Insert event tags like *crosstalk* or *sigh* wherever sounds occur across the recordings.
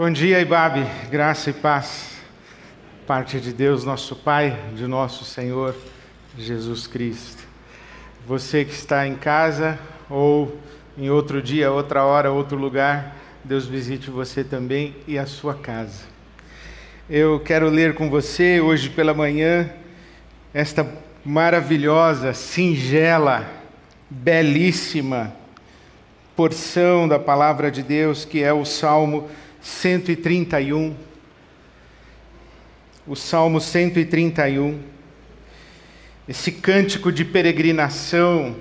Bom dia, Ibabe. Graça e paz. Parte de Deus, nosso Pai, de nosso Senhor Jesus Cristo. Você que está em casa ou em outro dia, outra hora, outro lugar, Deus visite você também e a sua casa. Eu quero ler com você hoje pela manhã esta maravilhosa, singela, belíssima porção da palavra de Deus que é o Salmo 131. O Salmo 131. Esse cântico de peregrinação,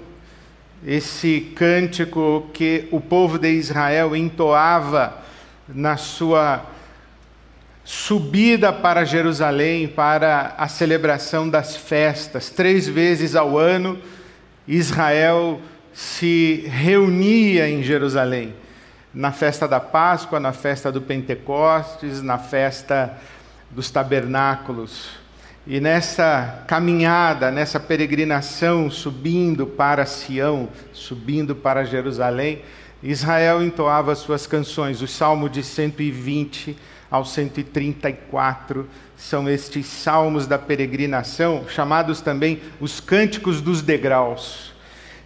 esse cântico que o povo de Israel entoava na sua subida para Jerusalém para a celebração das festas. Três vezes ao ano, Israel se reunia em Jerusalém. Na festa da Páscoa, na festa do Pentecostes, na festa dos tabernáculos. E nessa caminhada, nessa peregrinação, subindo para Sião, subindo para Jerusalém, Israel entoava suas canções. O Salmo de 120 ao 134 são estes salmos da peregrinação, chamados também os cânticos dos degraus.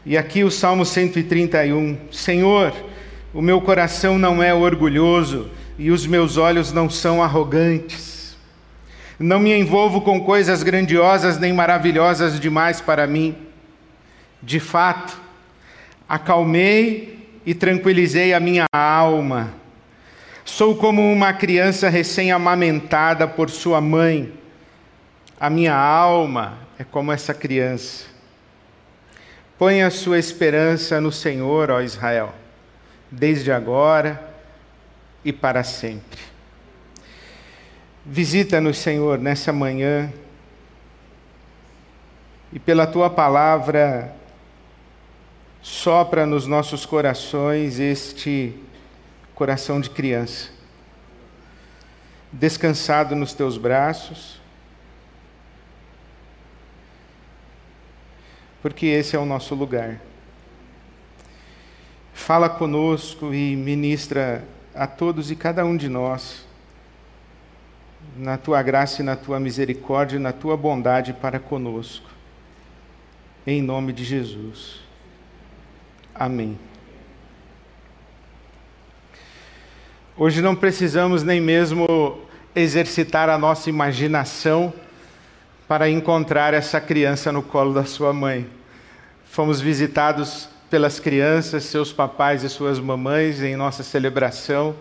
E aqui o Salmo 131: Senhor, o meu coração não é orgulhoso e os meus olhos não são arrogantes. Não me envolvo com coisas grandiosas nem maravilhosas demais para mim. De fato, acalmei e tranquilizei a minha alma Sou como uma criança recém-amamentada por sua mãe. A minha alma é como essa criança. Põe a sua esperança no Senhor, ó Israel, desde agora e para sempre. Visita-nos, Senhor, nessa manhã e pela tua palavra sopra nos nossos corações este coração de criança, descansado nos teus braços, porque esse é o nosso lugar. Fala conosco e ministra a todos e cada um de nós, na tua graça e na tua misericórdia e na tua bondade para conosco. Em nome de Jesus. Amém. Hoje não precisamos nem mesmo exercitar a nossa imaginação para encontrar essa criança no colo da sua mãe. Fomos visitados pelas crianças, seus papais e suas mamães em nossa celebração,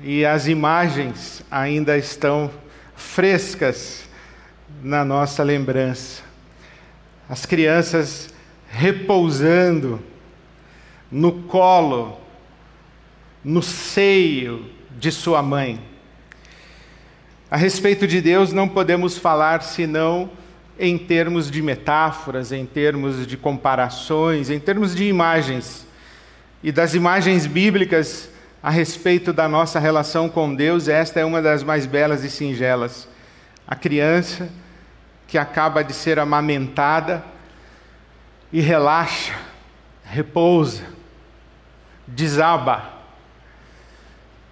e as imagens ainda estão frescas na nossa lembrança. As crianças repousando no colo no seio de sua mãe. A respeito de Deus, não podemos falar senão em termos de metáforas, em termos de comparações, em termos de imagens. E das imagens bíblicas a respeito da nossa relação com Deus, esta é uma das mais belas e singelas. A criança que acaba de ser amamentada e relaxa, repousa, desaba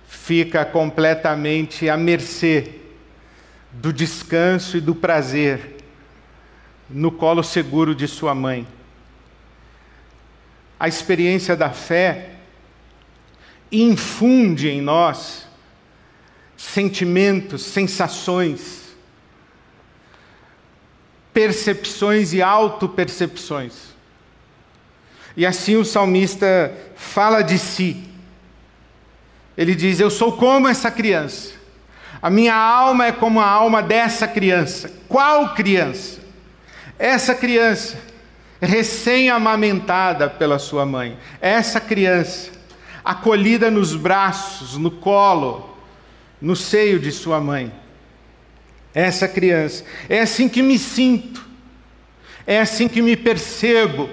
fica completamente à mercê do descanso e do prazer no colo seguro de sua mãe. A experiência da fé infunde em nós sentimentos, sensações, percepções e autopercepções. E assim o salmista fala de si ele diz: Eu sou como essa criança. A minha alma é como a alma dessa criança. Qual criança? Essa criança, recém-amamentada pela sua mãe. Essa criança, acolhida nos braços, no colo, no seio de sua mãe. Essa criança. É assim que me sinto. É assim que me percebo.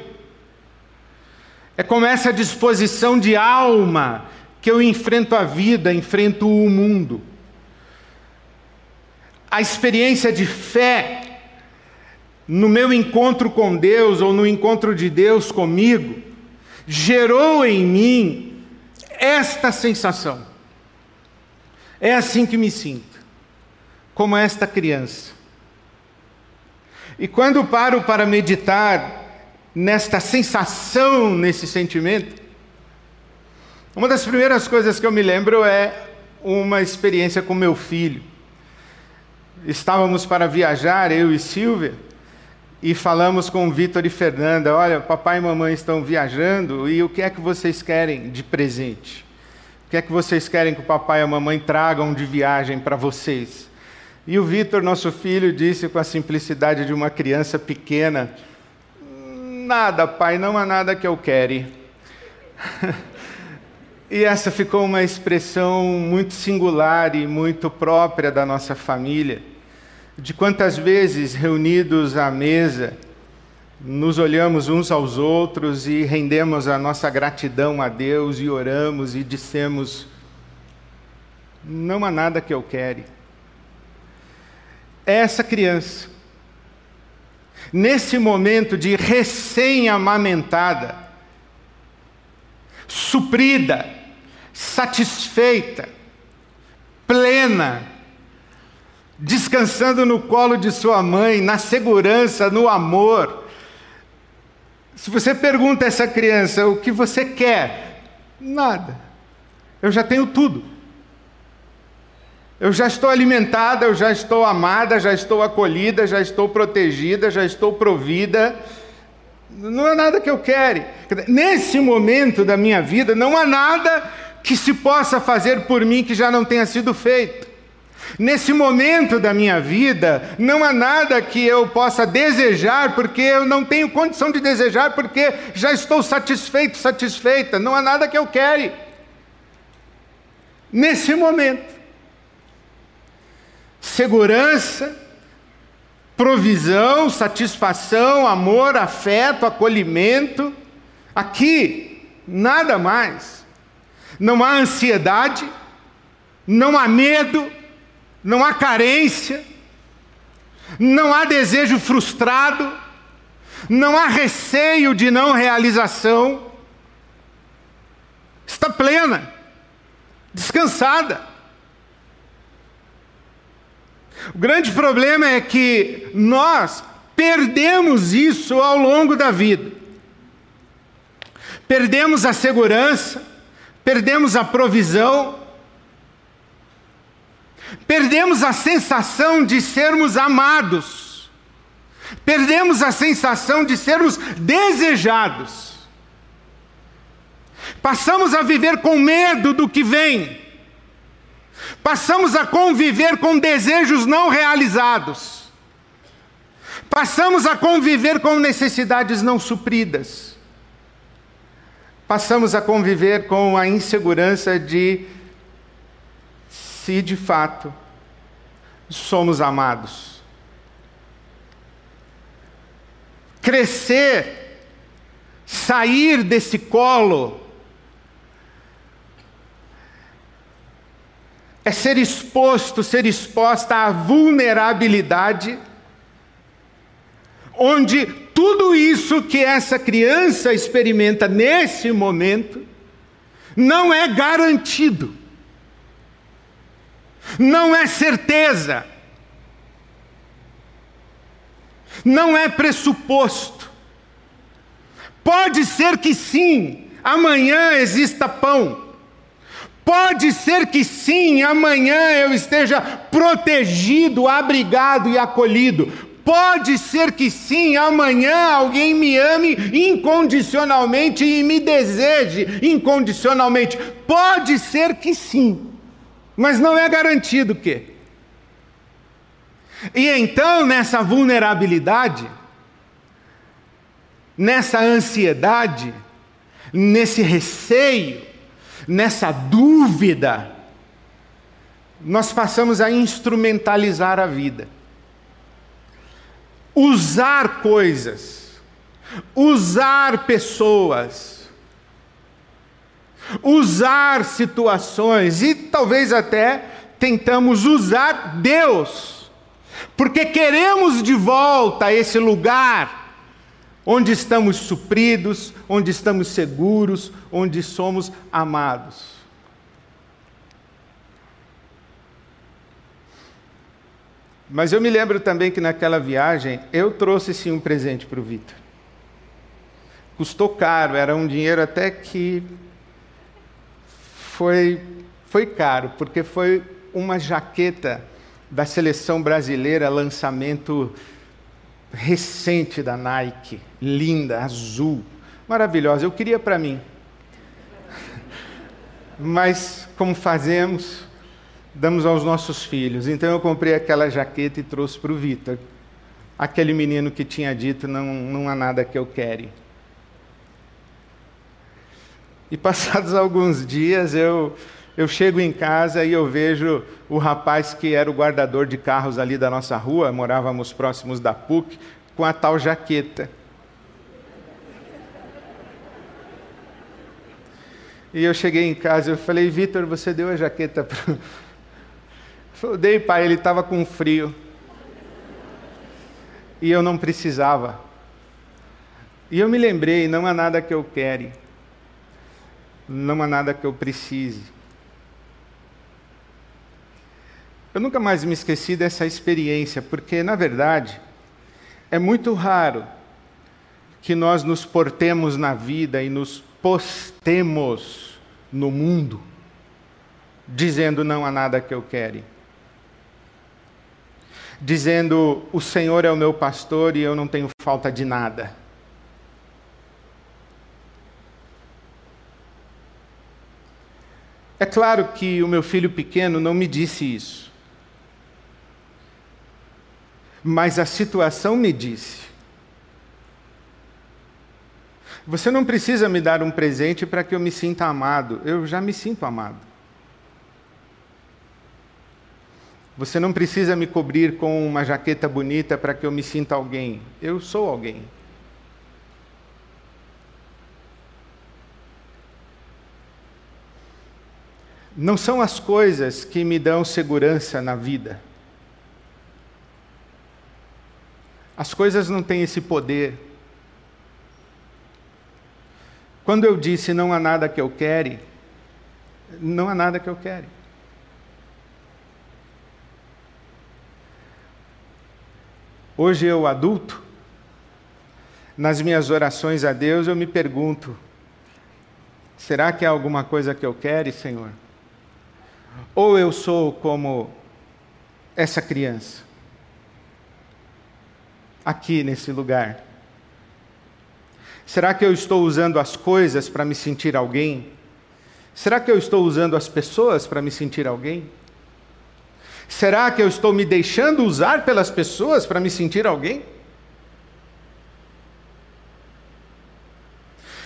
É como essa disposição de alma que eu enfrento a vida, enfrento o mundo. A experiência de fé no meu encontro com Deus ou no encontro de Deus comigo gerou em mim esta sensação. É assim que me sinto, como esta criança. E quando paro para meditar nesta sensação, nesse sentimento, uma das primeiras coisas que eu me lembro é uma experiência com meu filho. Estávamos para viajar, eu e Silvia, e falamos com Vitor e Fernanda: olha, papai e mamãe estão viajando e o que é que vocês querem de presente? O que é que vocês querem que o papai e a mamãe tragam de viagem para vocês? E o Vitor, nosso filho, disse com a simplicidade de uma criança pequena: Nada, pai, não há nada que eu quere. *laughs* e essa ficou uma expressão muito singular e muito própria da nossa família. De quantas vezes, reunidos à mesa, nos olhamos uns aos outros e rendemos a nossa gratidão a Deus e oramos e dissemos: Não há nada que eu quere. Essa criança nesse momento de recém-amamentada, suprida, satisfeita, plena, descansando no colo de sua mãe, na segurança, no amor. Se você pergunta a essa criança o que você quer, nada. Eu já tenho tudo. Eu já estou alimentada, eu já estou amada, já estou acolhida, já estou protegida, já estou provida. Não há nada que eu quero. Nesse momento da minha vida, não há nada que se possa fazer por mim que já não tenha sido feito. Nesse momento da minha vida, não há nada que eu possa desejar, porque eu não tenho condição de desejar, porque já estou satisfeito, satisfeita. Não há nada que eu quero. Nesse momento segurança, provisão, satisfação, amor, afeto, acolhimento. Aqui, nada mais. Não há ansiedade, não há medo, não há carência, não há desejo frustrado, não há receio de não realização. Está plena, descansada. O grande problema é que nós perdemos isso ao longo da vida. Perdemos a segurança, perdemos a provisão, perdemos a sensação de sermos amados, perdemos a sensação de sermos desejados. Passamos a viver com medo do que vem Passamos a conviver com desejos não realizados. Passamos a conviver com necessidades não supridas. Passamos a conviver com a insegurança de se de fato somos amados. Crescer, sair desse colo é ser exposto, ser exposta à vulnerabilidade, onde tudo isso que essa criança experimenta nesse momento não é garantido, não é certeza, não é pressuposto. Pode ser que sim, amanhã exista pão. Pode ser que sim, amanhã eu esteja protegido, abrigado e acolhido. Pode ser que sim, amanhã alguém me ame incondicionalmente e me deseje incondicionalmente. Pode ser que sim, mas não é garantido que. E então, nessa vulnerabilidade, nessa ansiedade, nesse receio, nessa dúvida, nós passamos a instrumentalizar a vida. Usar coisas, usar pessoas, usar situações e talvez até tentamos usar Deus, porque queremos de volta esse lugar onde estamos supridos, onde estamos seguros, onde somos amados. Mas eu me lembro também que naquela viagem eu trouxe sim um presente para o Vitor. Custou caro, era um dinheiro até que foi, foi caro, porque foi uma jaqueta da seleção brasileira, lançamento recente da Nike, linda, azul, maravilhosa. Eu queria para mim. Mas como fazemos? Damos aos nossos filhos. Então eu comprei aquela jaqueta e trouxe para o Vitor. Aquele menino que tinha dito: não, não há nada que eu quere. E passados *laughs* alguns dias eu eu chego em casa e eu vejo o rapaz que era o guardador de carros ali da nossa rua, morávamos próximos da PUC, com a tal jaqueta. E eu cheguei em casa e eu falei, Vitor, você deu a jaqueta para. *laughs* Eu dei, pai, ele estava com frio. E eu não precisava. E eu me lembrei, não há nada que eu quere. Não há nada que eu precise. Eu nunca mais me esqueci dessa experiência, porque, na verdade, é muito raro que nós nos portemos na vida e nos postemos no mundo, dizendo não há nada que eu quero. Dizendo o Senhor é o meu pastor e eu não tenho falta de nada. É claro que o meu filho pequeno não me disse isso mas a situação me disse. Você não precisa me dar um presente para que eu me sinta amado, eu já me sinto amado. Você não precisa me cobrir com uma jaqueta bonita para que eu me sinta alguém, eu sou alguém. Não são as coisas que me dão segurança na vida. As coisas não têm esse poder. Quando eu disse não há nada que eu quero, não há nada que eu quero. Hoje eu adulto, nas minhas orações a Deus, eu me pergunto: será que há alguma coisa que eu quero, Senhor? Ou eu sou como essa criança? aqui nesse lugar? Será que eu estou usando as coisas para me sentir alguém? Será que eu estou usando as pessoas para me sentir alguém? Será que eu estou me deixando usar pelas pessoas para me sentir alguém?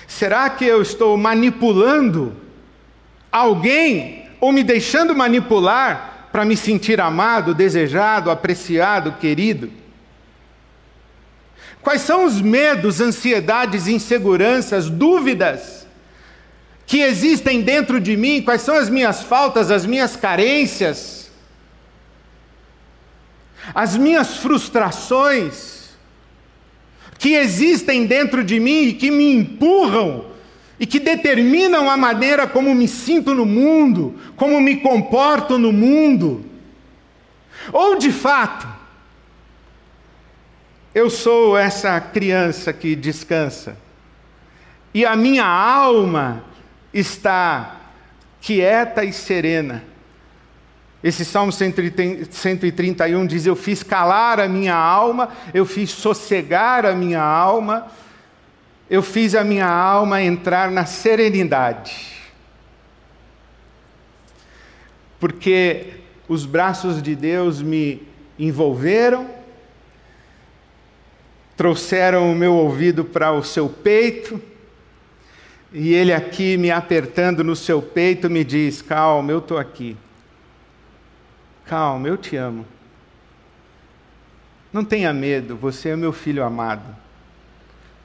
Será que eu estou manipulando alguém ou me deixando manipular para me sentir amado, desejado, apreciado, querido? Quais são os medos, ansiedades, inseguranças, dúvidas que existem dentro de mim? Quais são as minhas faltas, as minhas carências? As minhas frustrações que existem dentro de mim e que me empurram e que determinam a maneira como me sinto no mundo, como me comporto no mundo? Ou de fato, eu sou essa criança que descansa. E a minha alma está quieta e serena. Esse Salmo 131 diz: Eu fiz calar a minha alma, eu fiz sossegar a minha alma, eu fiz a minha alma entrar na serenidade. Porque os braços de Deus me envolveram, trouxeram o meu ouvido para o seu peito, e ele aqui me apertando no seu peito me diz: Calma, eu estou aqui. Calma, eu te amo. Não tenha medo, você é meu filho amado.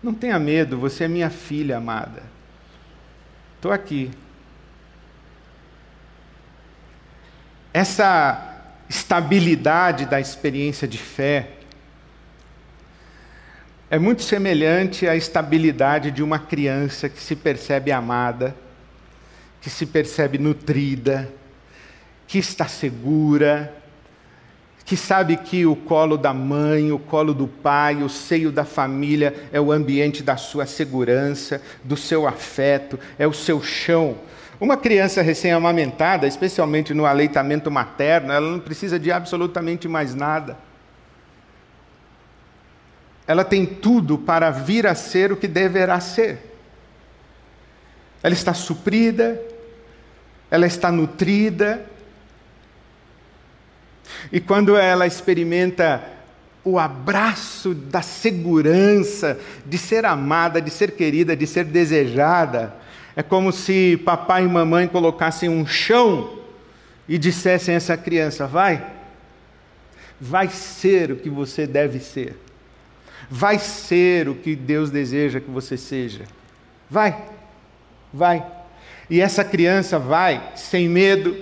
Não tenha medo, você é minha filha amada. Estou aqui. Essa estabilidade da experiência de fé, é muito semelhante à estabilidade de uma criança que se percebe amada, que se percebe nutrida, que está segura, que sabe que o colo da mãe, o colo do pai, o seio da família é o ambiente da sua segurança, do seu afeto, é o seu chão. Uma criança recém-amamentada, especialmente no aleitamento materno, ela não precisa de absolutamente mais nada. Ela tem tudo para vir a ser o que deverá ser. Ela está suprida, ela está nutrida, e quando ela experimenta o abraço da segurança de ser amada, de ser querida, de ser desejada, é como se papai e mamãe colocassem um chão e dissessem a essa criança: vai, vai ser o que você deve ser, vai ser o que Deus deseja que você seja, vai, vai. E essa criança vai sem medo,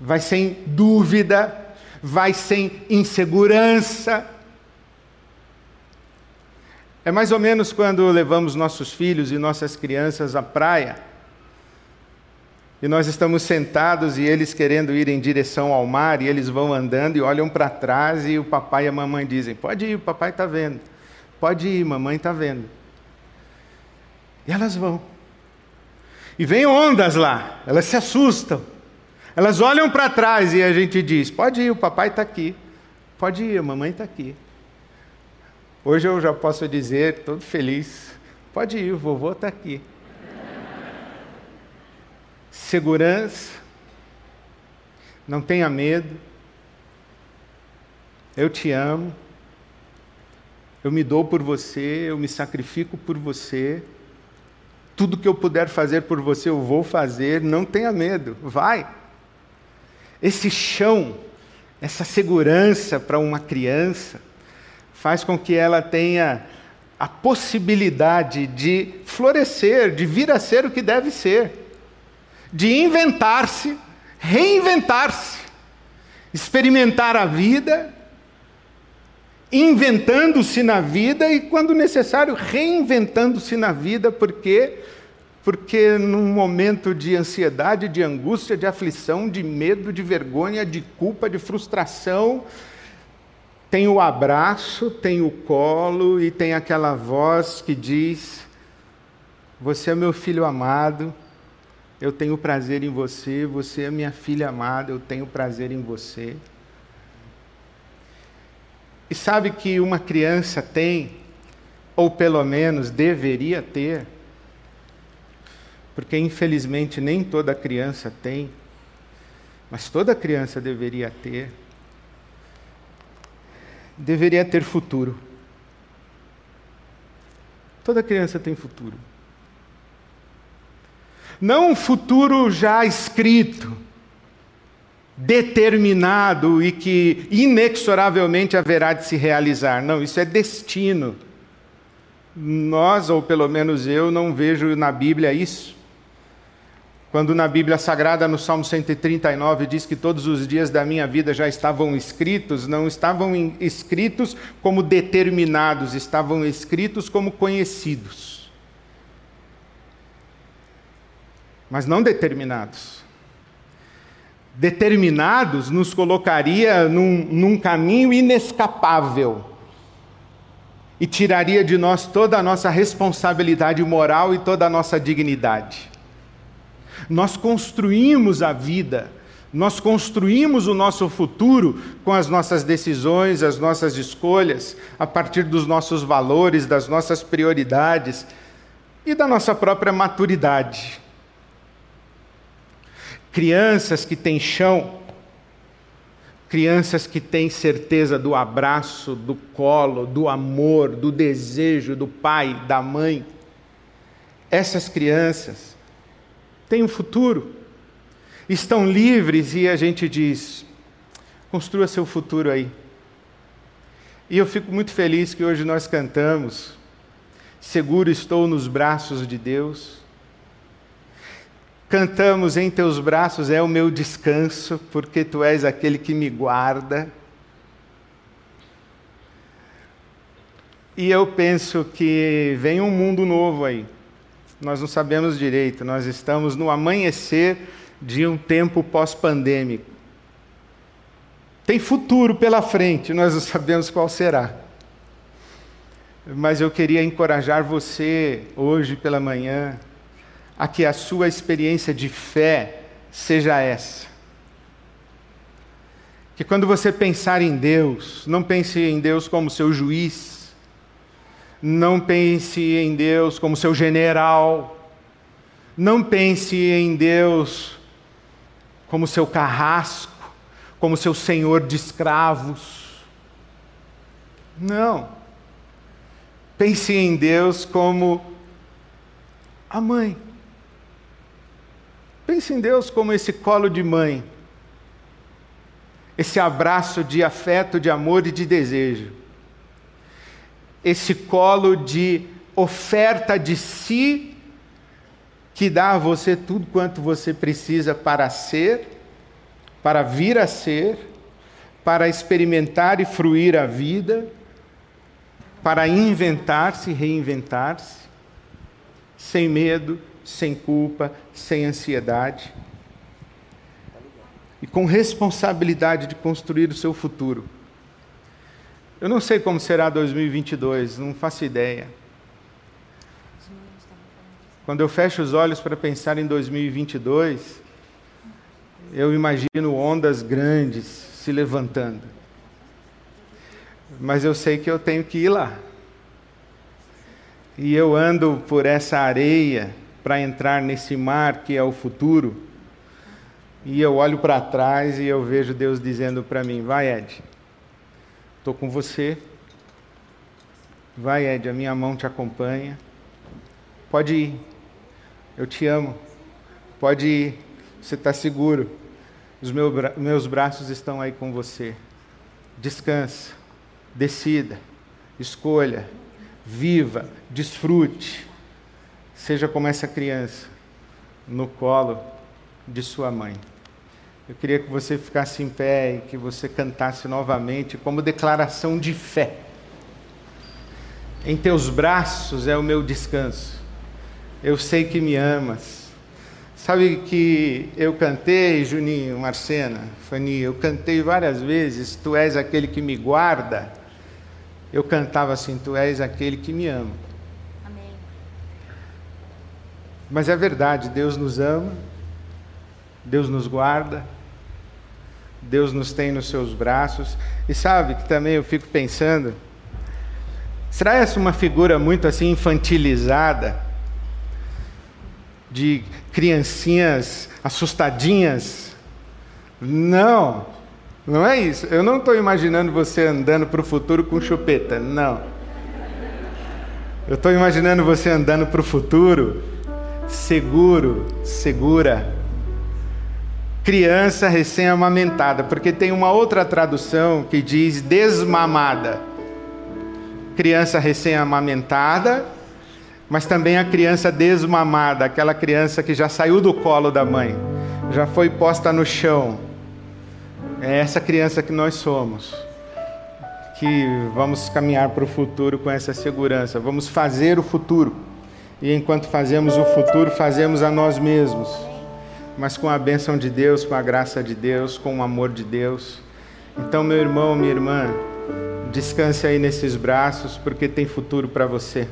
vai sem dúvida, vai sem insegurança. É mais ou menos quando levamos nossos filhos e nossas crianças à praia. E nós estamos sentados e eles querendo ir em direção ao mar, e eles vão andando e olham para trás, e o papai e a mamãe dizem: Pode ir, o papai está vendo. Pode ir, mamãe está vendo. E elas vão. E vem ondas lá, elas se assustam. Elas olham para trás e a gente diz: pode ir, o papai está aqui. Pode ir, a mamãe está aqui. Hoje eu já posso dizer, todo feliz: pode ir, o vovô está aqui. Segurança, não tenha medo, eu te amo, eu me dou por você, eu me sacrifico por você, tudo que eu puder fazer por você eu vou fazer, não tenha medo, vai. Esse chão, essa segurança para uma criança, faz com que ela tenha a possibilidade de florescer, de vir a ser o que deve ser, de inventar-se, reinventar-se, experimentar a vida, inventando-se na vida e, quando necessário, reinventando-se na vida, porque porque num momento de ansiedade, de angústia, de aflição, de medo, de vergonha, de culpa, de frustração, tem o abraço, tem o colo e tem aquela voz que diz: Você é meu filho amado, eu tenho prazer em você, você é minha filha amada, eu tenho prazer em você. E sabe que uma criança tem, ou pelo menos deveria ter, porque infelizmente nem toda criança tem, mas toda criança deveria ter, deveria ter futuro. Toda criança tem futuro. Não um futuro já escrito, determinado e que inexoravelmente haverá de se realizar. Não, isso é destino. Nós, ou pelo menos eu, não vejo na Bíblia isso. Quando na Bíblia Sagrada, no Salmo 139, diz que todos os dias da minha vida já estavam escritos, não estavam escritos como determinados, estavam escritos como conhecidos. Mas não determinados. Determinados nos colocaria num, num caminho inescapável e tiraria de nós toda a nossa responsabilidade moral e toda a nossa dignidade. Nós construímos a vida, nós construímos o nosso futuro com as nossas decisões, as nossas escolhas, a partir dos nossos valores, das nossas prioridades e da nossa própria maturidade. Crianças que têm chão, crianças que têm certeza do abraço, do colo, do amor, do desejo do pai, da mãe. Essas crianças têm um futuro, estão livres e a gente diz: construa seu futuro aí. E eu fico muito feliz que hoje nós cantamos: Seguro estou nos braços de Deus. Cantamos em teus braços é o meu descanso, porque tu és aquele que me guarda. E eu penso que vem um mundo novo aí nós não sabemos direito, nós estamos no amanhecer de um tempo pós-pandêmico. tem futuro pela frente, nós não sabemos qual será. Mas eu queria encorajar você hoje pela manhã a que a sua experiência de fé seja essa. Que quando você pensar em Deus, não pense em Deus como seu juiz, não pense em Deus como seu general, não pense em Deus como seu carrasco, como seu senhor de escravos. Não. Pense em Deus como a mãe. Pense em Deus como esse colo de mãe, esse abraço de afeto, de amor e de desejo, esse colo de oferta de si que dá a você tudo quanto você precisa para ser, para vir a ser, para experimentar e fruir a vida, para inventar-se e reinventar-se, sem medo, sem culpa, sem ansiedade, e com responsabilidade de construir o seu futuro. Eu não sei como será 2022, não faço ideia. Quando eu fecho os olhos para pensar em 2022, eu imagino ondas grandes se levantando. Mas eu sei que eu tenho que ir lá. E eu ando por essa areia para entrar nesse mar que é o futuro. E eu olho para trás e eu vejo Deus dizendo para mim: Vai, Ed, estou com você. Vai, Ed, a minha mão te acompanha. Pode ir. Eu te amo. Pode ir. Você está seguro. Os meus braços estão aí com você. Descansa. Decida. Escolha. Viva. Desfrute. Seja como essa criança no colo de sua mãe. Eu queria que você ficasse em pé e que você cantasse novamente como declaração de fé. Em teus braços é o meu descanso eu sei que me amas. Sabe que eu cantei, Juninho, Marcena, Fani, eu cantei várias vezes, Tu és aquele que me guarda. Eu cantava assim, Tu és aquele que me ama. Amém. Mas é verdade, Deus nos ama, Deus nos guarda, Deus nos tem nos seus braços. E sabe que também eu fico pensando, será essa uma figura muito assim infantilizada? de criancinhas assustadinhas. Não, não é isso. Eu não estou imaginando você andando para o futuro com chupeta, não. Eu estou imaginando você andando para o futuro seguro, segura. Criança recém-amamentada, porque tem uma outra tradução que diz desmamada. Criança recém-amamentada mas também a criança desmamada, aquela criança que já saiu do colo da mãe, já foi posta no chão. É essa criança que nós somos. Que vamos caminhar para o futuro com essa segurança, vamos fazer o futuro. E enquanto fazemos o futuro, fazemos a nós mesmos, mas com a bênção de Deus, com a graça de Deus, com o amor de Deus. Então, meu irmão, minha irmã, descanse aí nesses braços, porque tem futuro para você.